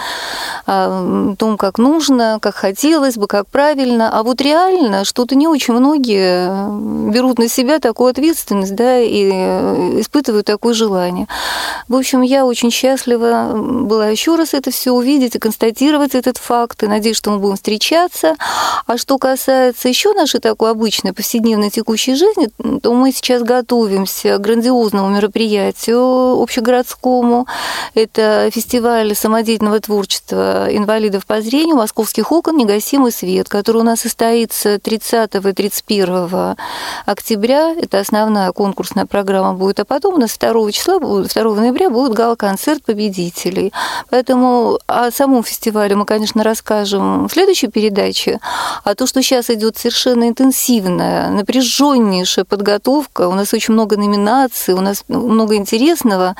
о том, как нужно, как хотелось бы, как правильно, а вот реально что-то не очень многие берут на себя такую ответственность, да, и испытывают такое желание. В общем, я очень счастлива была еще раз это все увидеть и констатировать этот факт, и надеюсь, что мы будем встречаться. А что касается еще нашей такой обычной повседневной текущей жизни, то мы сейчас готовимся к грандиозному мероприятию общегородскому. Это фестиваль самодеятельного творчества инвалидов по зрению «Московских окон. Негасимый свет», который у нас состоится 30 и 31 октября. Это основная конкурсная программа будет. А потом у нас 2 числа, 2 ноября будет гала-концерт победителей. Поэтому о самом фестивале мы, конечно, расскажем в следующей передаче. А то, что сейчас идет совершенно интенсивная, напряженнейшая подготовка, у нас очень много номинаций, у нас много интересного,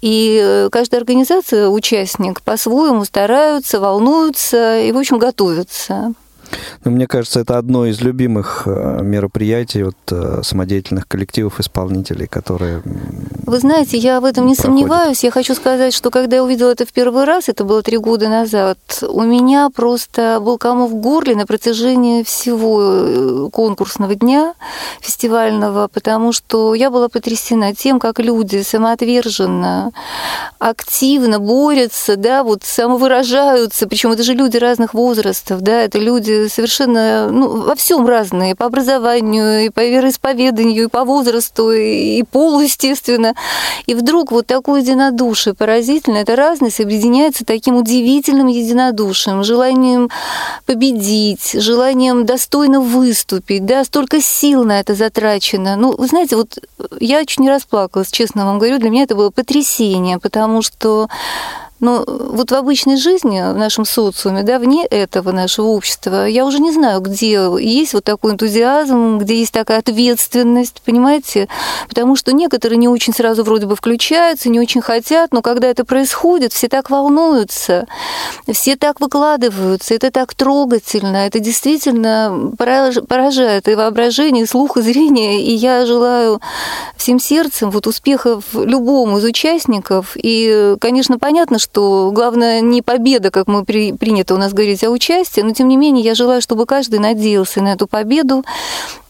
и каждая организация, участник, по-своему стараются, волнуются и, в общем, готовятся. Ну, мне кажется, это одно из любимых э, мероприятий вот, э, самодеятельных коллективов исполнителей, которые... Вы знаете, я в этом не проходят. сомневаюсь. Я хочу сказать, что когда я увидела это в первый раз, это было три года назад, у меня просто был комок в горле на протяжении всего э, конкурсного дня фестивального, потому что я была потрясена тем, как люди самоотверженно, активно борются, да, вот самовыражаются, причем это же люди разных возрастов, да, это люди совершенно ну, во всем разные, по образованию, и по вероисповеданию, и по возрасту, и, и полу, естественно. И вдруг вот такое единодушие поразительное, это разность объединяется таким удивительным единодушием, желанием победить, желанием достойно выступить, да, столько сил на это затрачено. Ну, вы знаете, вот я не расплакалась, честно вам говорю, для меня это было потрясение, потому что но вот в обычной жизни, в нашем социуме, да, вне этого нашего общества, я уже не знаю, где есть вот такой энтузиазм, где есть такая ответственность, понимаете? Потому что некоторые не очень сразу вроде бы включаются, не очень хотят, но когда это происходит, все так волнуются, все так выкладываются, это так трогательно, это действительно поражает и воображение, и слух, и зрение, и я желаю всем сердцем вот успехов любому из участников, и, конечно, понятно, что что главное не победа, как мы при, принято у нас говорить, а участие, но тем не менее я желаю, чтобы каждый надеялся на эту победу,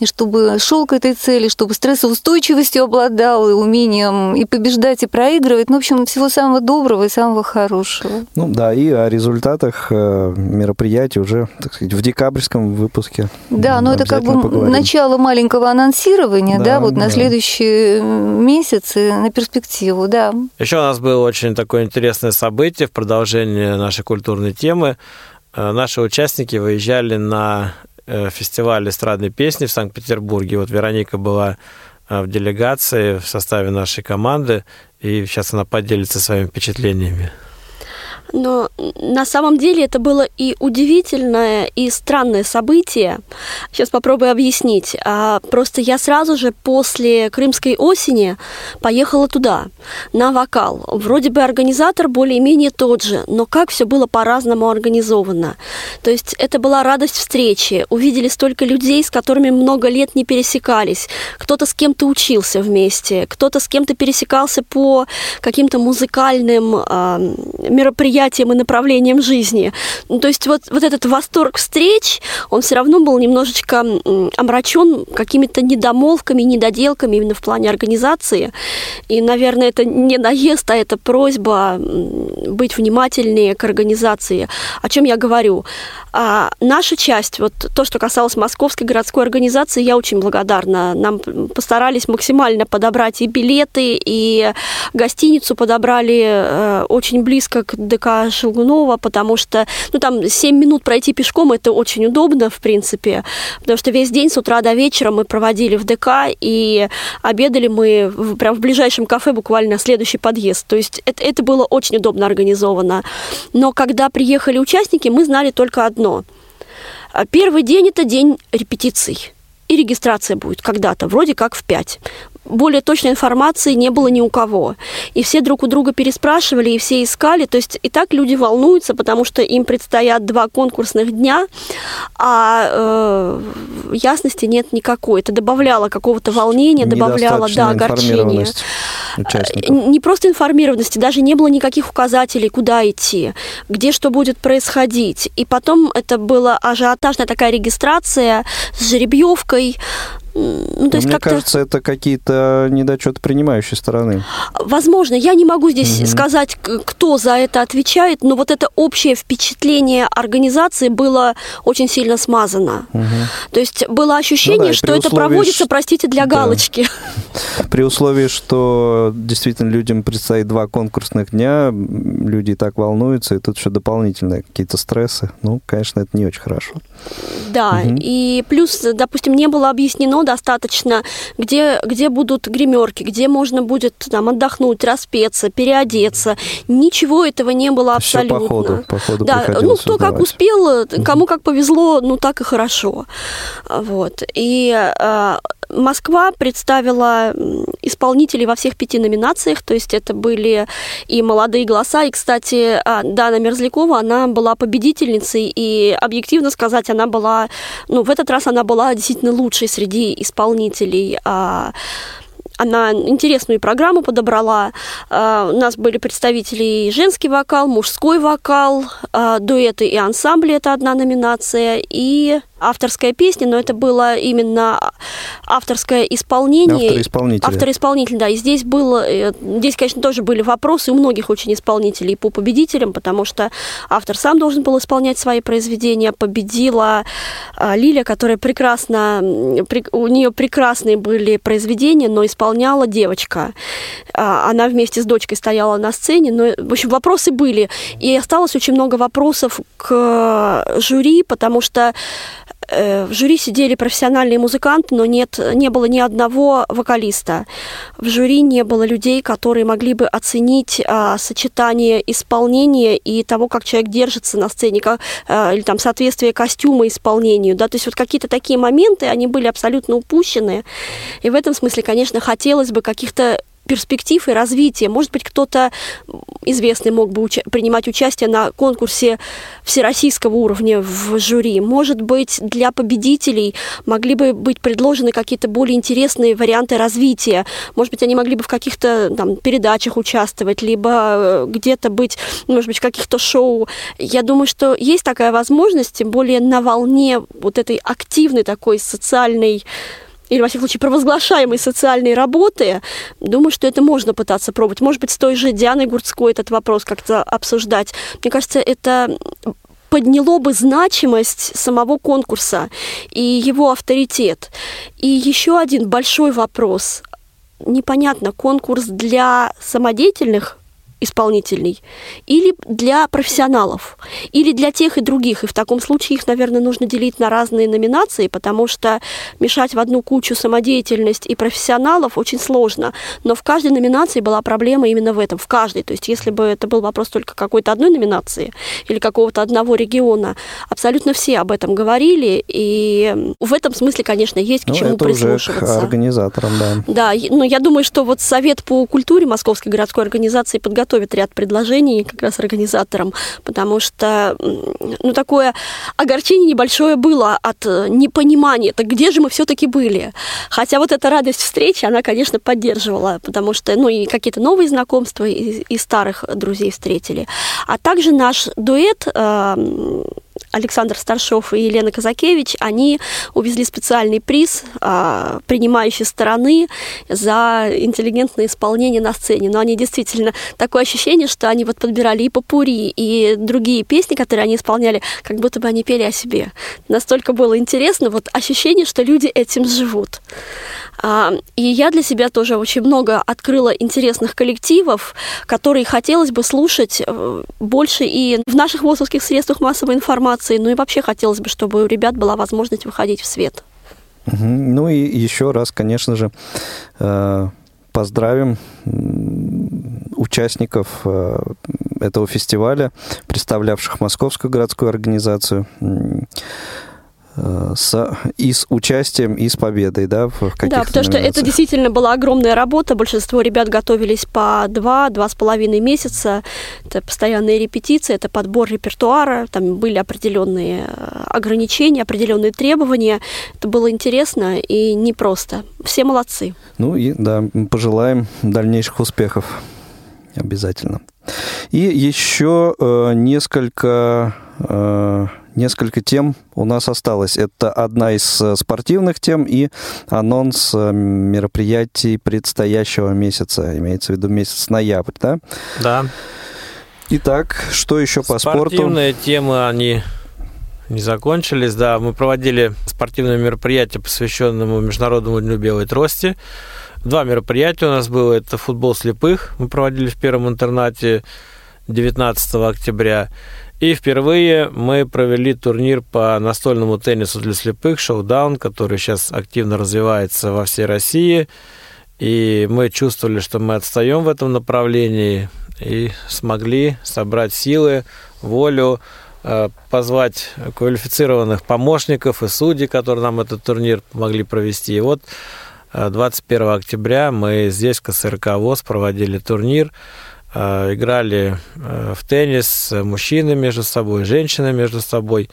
и чтобы шел к этой цели, чтобы стрессоустойчивостью обладал, и умением и побеждать, и проигрывать. Ну, в общем, всего самого доброго и самого хорошего. Ну да, и о результатах э, мероприятий уже, так сказать, в декабрьском выпуске. Да, но это как бы поговорим. начало маленького анонсирования, да, да вот да. на следующие месяцы, на перспективу, да. Еще у нас было очень такое интересное событие событие в продолжение нашей культурной темы. Э, наши участники выезжали на э, фестиваль эстрадной песни в Санкт-Петербурге. Вот Вероника была э, в делегации в составе нашей команды, и сейчас она поделится своими впечатлениями. Но на самом деле это было и удивительное, и странное событие. Сейчас попробую объяснить. А, просто я сразу же после Крымской осени поехала туда, на вокал. Вроде бы организатор более-менее тот же, но как все было по-разному организовано. То есть это была радость встречи. Увидели столько людей, с которыми много лет не пересекались. Кто-то с кем-то учился вместе, кто-то с кем-то пересекался по каким-то музыкальным э, мероприятиям восприятием и направлением жизни. Ну, то есть вот, вот этот восторг встреч, он все равно был немножечко омрачен какими-то недомолвками, недоделками именно в плане организации. И, наверное, это не наезд, а это просьба быть внимательнее к организации. О чем я говорю? А наша часть, вот то, что касалось Московской городской организации, я очень благодарна. Нам постарались максимально подобрать и билеты, и гостиницу подобрали э, очень близко к ДК Шелгунова, потому что, ну, там 7 минут пройти пешком, это очень удобно, в принципе, потому что весь день с утра до вечера мы проводили в ДК, и обедали мы в, прям в ближайшем кафе буквально следующий подъезд. То есть это, это было очень удобно организовано. Но когда приехали участники, мы знали только одно одно. А первый день – это день репетиций. И регистрация будет когда-то, вроде как в 5. Более точной информации не было ни у кого. И все друг у друга переспрашивали, и все искали. То есть и так люди волнуются, потому что им предстоят два конкурсных дня, а э, ясности нет никакой. Это добавляло какого-то волнения, добавляло да, огорчения. Участников. Не просто информированности, даже не было никаких указателей, куда идти, где что будет происходить. И потом это была ажиотажная такая регистрация с жеребьевкой. Ну, то есть Мне кажется, это какие-то недочеты принимающей стороны. Возможно, я не могу здесь угу. сказать, кто за это отвечает, но вот это общее впечатление организации было очень сильно смазано. Угу. То есть было ощущение, ну, да, что это проводится, простите, для да. галочки. При условии, что действительно людям предстоит два конкурсных дня, люди и так волнуются, и тут еще дополнительные какие-то стрессы. Ну, конечно, это не очень хорошо. Да, угу. и плюс, допустим, не было объяснено достаточно, где, где будут гримерки, где можно будет там отдохнуть, распеться, переодеться. Ничего этого не было абсолютно. Все по ходу, по ходу да, ну кто как успел, кому как повезло, ну так и хорошо. Вот. И э, Москва представила исполнителей во всех пяти номинациях, то есть это были и молодые голоса, и, кстати, а, Дана Мерзлякова, она была победительницей, и объективно сказать, она была, ну, в этот раз она была действительно лучшей среди исполнителей а, она интересную программу подобрала. А, у нас были представители и женский вокал, мужской вокал, дуэты и ансамбли – это одна номинация, и авторская песня, но это было именно авторское исполнение. Автор-исполнитель. Автор-исполнитель, да. И здесь было, э, здесь, конечно, тоже были вопросы у многих очень исполнителей по победителям, потому что автор сам должен был исполнять свои произведения. Победила а, Лиля, которая прекрасно, у нее прекрасные были произведения, но исполняла девочка. А, она вместе с дочкой стояла на сцене, но, в общем, вопросы были. И осталось очень много вопросов к жюри, потому что Э, в жюри сидели профессиональные музыканты, но нет, не было ни одного вокалиста. В жюри не было людей, которые могли бы оценить а, сочетание исполнения и того, как человек держится на сцене, как, а, или там соответствие костюма исполнению. Да? То есть вот какие-то такие моменты, они были абсолютно упущены. И в этом смысле, конечно, хотелось бы каких-то перспектив и развития. Может быть, кто-то известный мог бы уча- принимать участие на конкурсе всероссийского уровня в жюри. Может быть, для победителей могли бы быть предложены какие-то более интересные варианты развития. Может быть, они могли бы в каких-то там, передачах участвовать, либо э, где-то быть, может быть, в каких-то шоу. Я думаю, что есть такая возможность, тем более на волне вот этой активной такой социальной или, во всяком случае, провозглашаемой социальной работы, думаю, что это можно пытаться пробовать. Может быть, с той же Дианой Гурцкой этот вопрос как-то обсуждать. Мне кажется, это подняло бы значимость самого конкурса и его авторитет. И еще один большой вопрос. Непонятно, конкурс для самодеятельных исполнительный, или для профессионалов, или для тех и других. И в таком случае их, наверное, нужно делить на разные номинации, потому что мешать в одну кучу самодеятельность и профессионалов очень сложно. Но в каждой номинации была проблема именно в этом, в каждой. То есть если бы это был вопрос только какой-то одной номинации или какого-то одного региона, абсолютно все об этом говорили, и в этом смысле, конечно, есть к ну, чему это прислушиваться. Уже к организаторам, да. Да, но я думаю, что вот Совет по культуре Московской городской организации подготовил готовит ряд предложений как раз организаторам, потому что, ну, такое огорчение небольшое было от э, непонимания, так где же мы все-таки были? Хотя вот эта радость встречи, она, конечно, поддерживала, потому что, ну, и какие-то новые знакомства, и, и старых друзей встретили. А также наш дуэт э, Александр Старшов и Елена Казакевич, они увезли специальный приз а, принимающей стороны за интеллигентное исполнение на сцене. Но они действительно такое ощущение, что они вот подбирали и попури, и другие песни, которые они исполняли, как будто бы они пели о себе. Настолько было интересно, вот ощущение, что люди этим живут. А, и я для себя тоже очень много открыла интересных коллективов, которые хотелось бы слушать э, больше и в наших вузовских средствах массовой информации, ну и вообще хотелось бы, чтобы у ребят была возможность выходить в свет. Ну и еще раз, конечно же, э, поздравим участников э, этого фестиваля, представлявших Московскую городскую организацию с, и с участием, и с победой, да, в каких-то Да, потому что это действительно была огромная работа. Большинство ребят готовились по два, два с половиной месяца. Это постоянные репетиции, это подбор репертуара, там были определенные э, ограничения, определенные требования. Это было интересно и непросто. Все молодцы. Ну и, да, пожелаем дальнейших успехов обязательно. И еще э, несколько э, несколько тем у нас осталось. Это одна из э, спортивных тем и анонс э, мероприятий предстоящего месяца. Имеется в виду месяц ноябрь, да? Да. Итак, что еще по спорту? Спортивные темы, они не закончились. Да, мы проводили спортивное мероприятие, посвященное Международному дню белой трости. Два мероприятия у нас было. Это футбол слепых. Мы проводили в первом интернате 19 октября. И впервые мы провели турнир по настольному теннису для слепых, шоу-даун, который сейчас активно развивается во всей России. И мы чувствовали, что мы отстаем в этом направлении и смогли собрать силы, волю, э, позвать квалифицированных помощников и судей, которые нам этот турнир помогли провести. И вот 21 э, октября мы здесь, в КСРК ВОЗ, проводили турнир. Э, играли э, в теннис мужчины между собой, женщины между собой.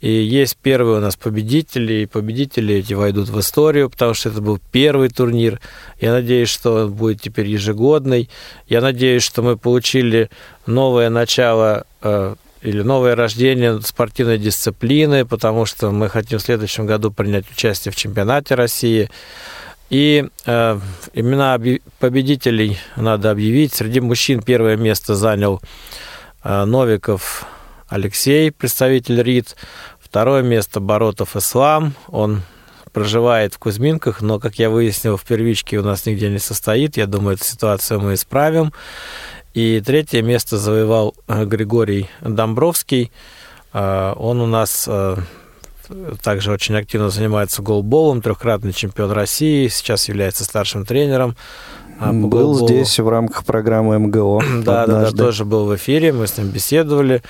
И есть первые у нас победители, и победители эти войдут в историю, потому что это был первый турнир. Я надеюсь, что он будет теперь ежегодный. Я надеюсь, что мы получили новое начало э, или новое рождение спортивной дисциплины, потому что мы хотим в следующем году принять участие в чемпионате России. И э, имена победителей надо объявить. Среди мужчин первое место занял э, Новиков Алексей, представитель РИД. Второе место Боротов Ислам. Он проживает в Кузьминках, но, как я выяснил, в первичке у нас нигде не состоит. Я думаю, эту ситуацию мы исправим. И третье место завоевал э, Григорий Домбровский. Э, он у нас э, также очень активно занимается голболом, трехкратный чемпион России, сейчас является старшим тренером. А, был голболу. здесь в рамках программы МГО. Да, да, да, тоже был в эфире, мы с ним беседовали.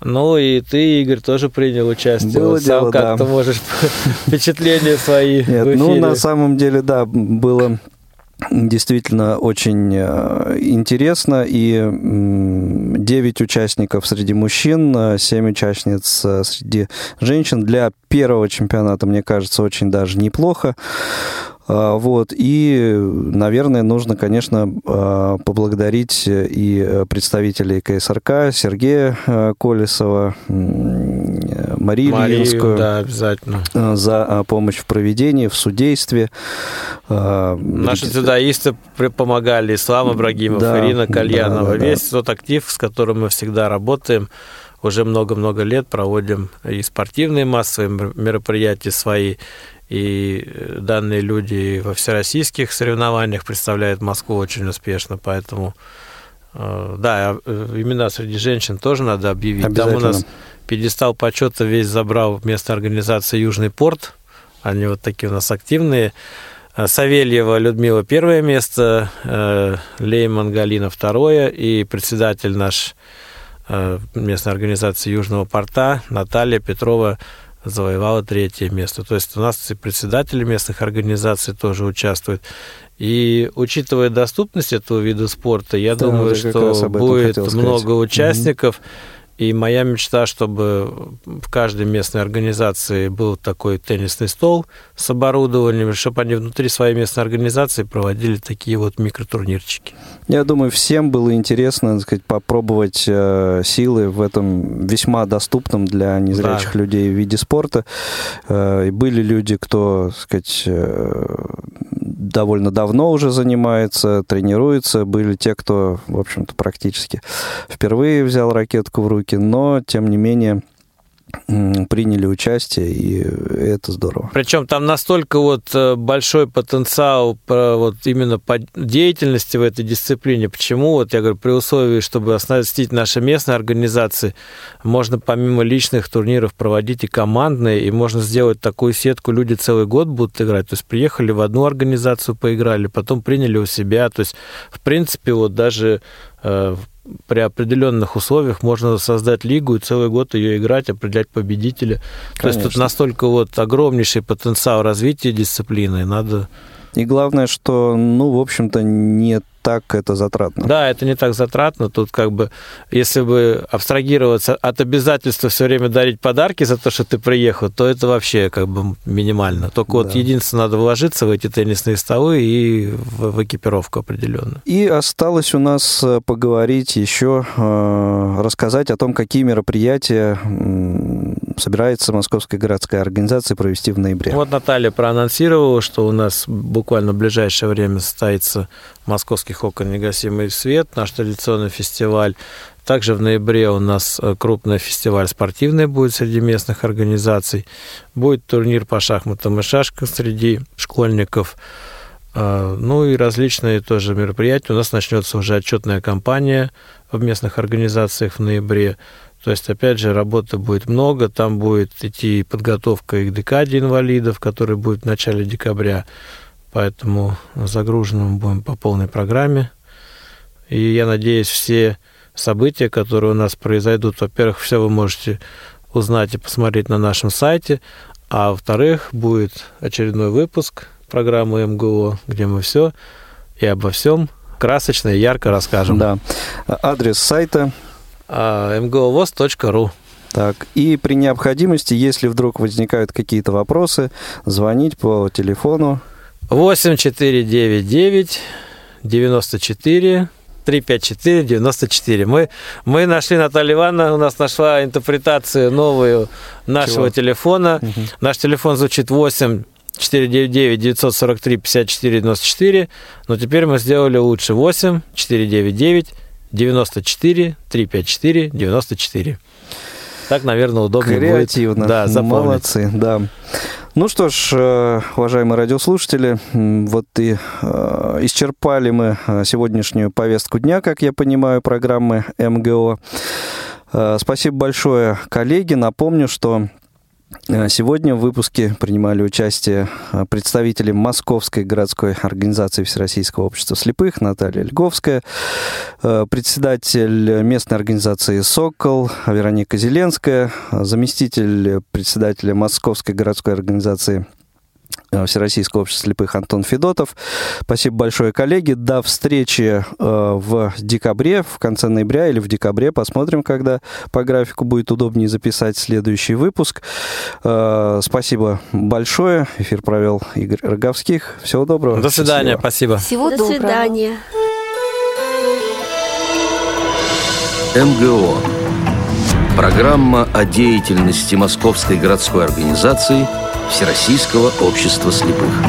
Ну и ты, Игорь, тоже принял участие. Было вот дело, сам как-то да. можешь впечатления свои. Нет, ну на самом деле, да, было действительно очень э, интересно. И 9 участников среди мужчин, 7 участниц э, среди женщин. Для первого чемпионата, мне кажется, очень даже неплохо. А, вот. И, наверное, нужно, конечно, поблагодарить и представителей КСРК, Сергея э, Колесова, Марию, Марию Ильинскую да, обязательно. Э, за а, помощь в проведении, в судействе. Наши дзюдоисты помогали, Ислам Ибрагимов, да, Ирина Кальянова. Да, да, Весь тот актив, с которым мы всегда работаем, уже много-много лет проводим и спортивные массовые мероприятия свои, и э, данные люди во всероссийских соревнованиях представляют Москву очень успешно, поэтому э, да, э, имена среди женщин тоже надо объявить. Там у нас пьедестал почета весь забрал место организации Южный порт. Они вот такие у нас активные. Савельева Людмила первое место, Лейман Галина второе и председатель наш местной организации Южного порта Наталья Петрова завоевала третье место. То есть у нас и председатели местных организаций тоже участвуют. И учитывая доступность этого вида спорта, я да, думаю, что будет много участников. Mm-hmm. И моя мечта, чтобы в каждой местной организации был такой теннисный стол с оборудованием, чтобы они внутри своей местной организации проводили такие вот микротурнирчики. Я думаю, всем было интересно так сказать, попробовать э, силы в этом весьма доступном для незрячих да. людей виде спорта. Э, и были люди, кто так сказать, э, довольно давно уже занимается, тренируется. Были те, кто, в общем-то, практически впервые взял ракетку в руки, но, тем не менее, приняли участие, и это здорово. Причем там настолько вот э, большой потенциал вот именно по деятельности в этой дисциплине. Почему? Вот я говорю, при условии, чтобы оснастить наши местные организации, можно помимо личных турниров проводить и командные, и можно сделать такую сетку, люди целый год будут играть. То есть приехали в одну организацию, поиграли, потом приняли у себя. То есть, в принципе, вот даже при определенных условиях можно создать лигу и целый год ее играть, определять победителя. Конечно. То есть тут настолько вот огромнейший потенциал развития дисциплины, надо и главное, что, ну, в общем-то, не так это затратно. Да, это не так затратно. Тут как бы, если бы абстрагироваться от обязательства все время дарить подарки за то, что ты приехал, то это вообще как бы минимально. Только да. вот единственное, надо вложиться в эти теннисные столы и в, в экипировку определенно. И осталось у нас э, поговорить еще, э, рассказать о том, какие мероприятия собирается Московская городская организация провести в ноябре. Вот Наталья проанонсировала, что у нас буквально в ближайшее время состоится Московский хокон «Негасимый свет», наш традиционный фестиваль. Также в ноябре у нас э, крупный фестиваль спортивный будет среди местных организаций. Будет турнир по шахматам и шашкам среди школьников. А, ну и различные тоже мероприятия. У нас начнется уже отчетная кампания в местных организациях в ноябре. То есть, опять же, работы будет много, там будет идти подготовка и к декаде инвалидов, которая будет в начале декабря, поэтому загружены мы будем по полной программе. И я надеюсь, все события, которые у нас произойдут, во-первых, все вы можете узнать и посмотреть на нашем сайте, а во-вторых, будет очередной выпуск программы МГО, где мы все и обо всем красочно и ярко расскажем. Да. Адрес сайта mgovoz.ru. Так, и при необходимости, если вдруг возникают какие-то вопросы, звонить по телефону 8499 94 354 94. Мы, мы нашли, Наталья Ивановна у нас нашла интерпретацию новую нашего Чего? телефона. Угу. Наш телефон звучит 8 499 943 54 94, но теперь мы сделали лучше 8 499 94 354 94. Так, наверное, удобнее Креативно. будет. Да, запомнить. Молодцы, да. Ну что ж, э, уважаемые радиослушатели, вот и э, исчерпали мы э, сегодняшнюю повестку дня, как я понимаю, программы МГО. Спасибо большое, коллеги. Напомню, что сегодня в выпуске принимали участие э, представители Московской городской организации Всероссийского общества слепых Наталья Льговская, э, председатель местной организации «Сокол» Вероника Зеленская, заместитель председателя Московской городской организации Э, Всероссийского общества слепых Антон Федотов. Спасибо большое, коллеги. До встречи э, в декабре, в конце ноября или в декабре. Посмотрим, когда по графику будет удобнее записать следующий выпуск. Э, спасибо большое. Эфир провел Игорь Роговских. Всего доброго. До свидания. Счастливо. Спасибо. Всего До доброго. свидания. МГО. Программа о деятельности Московской городской организации – Всероссийского общества слепых.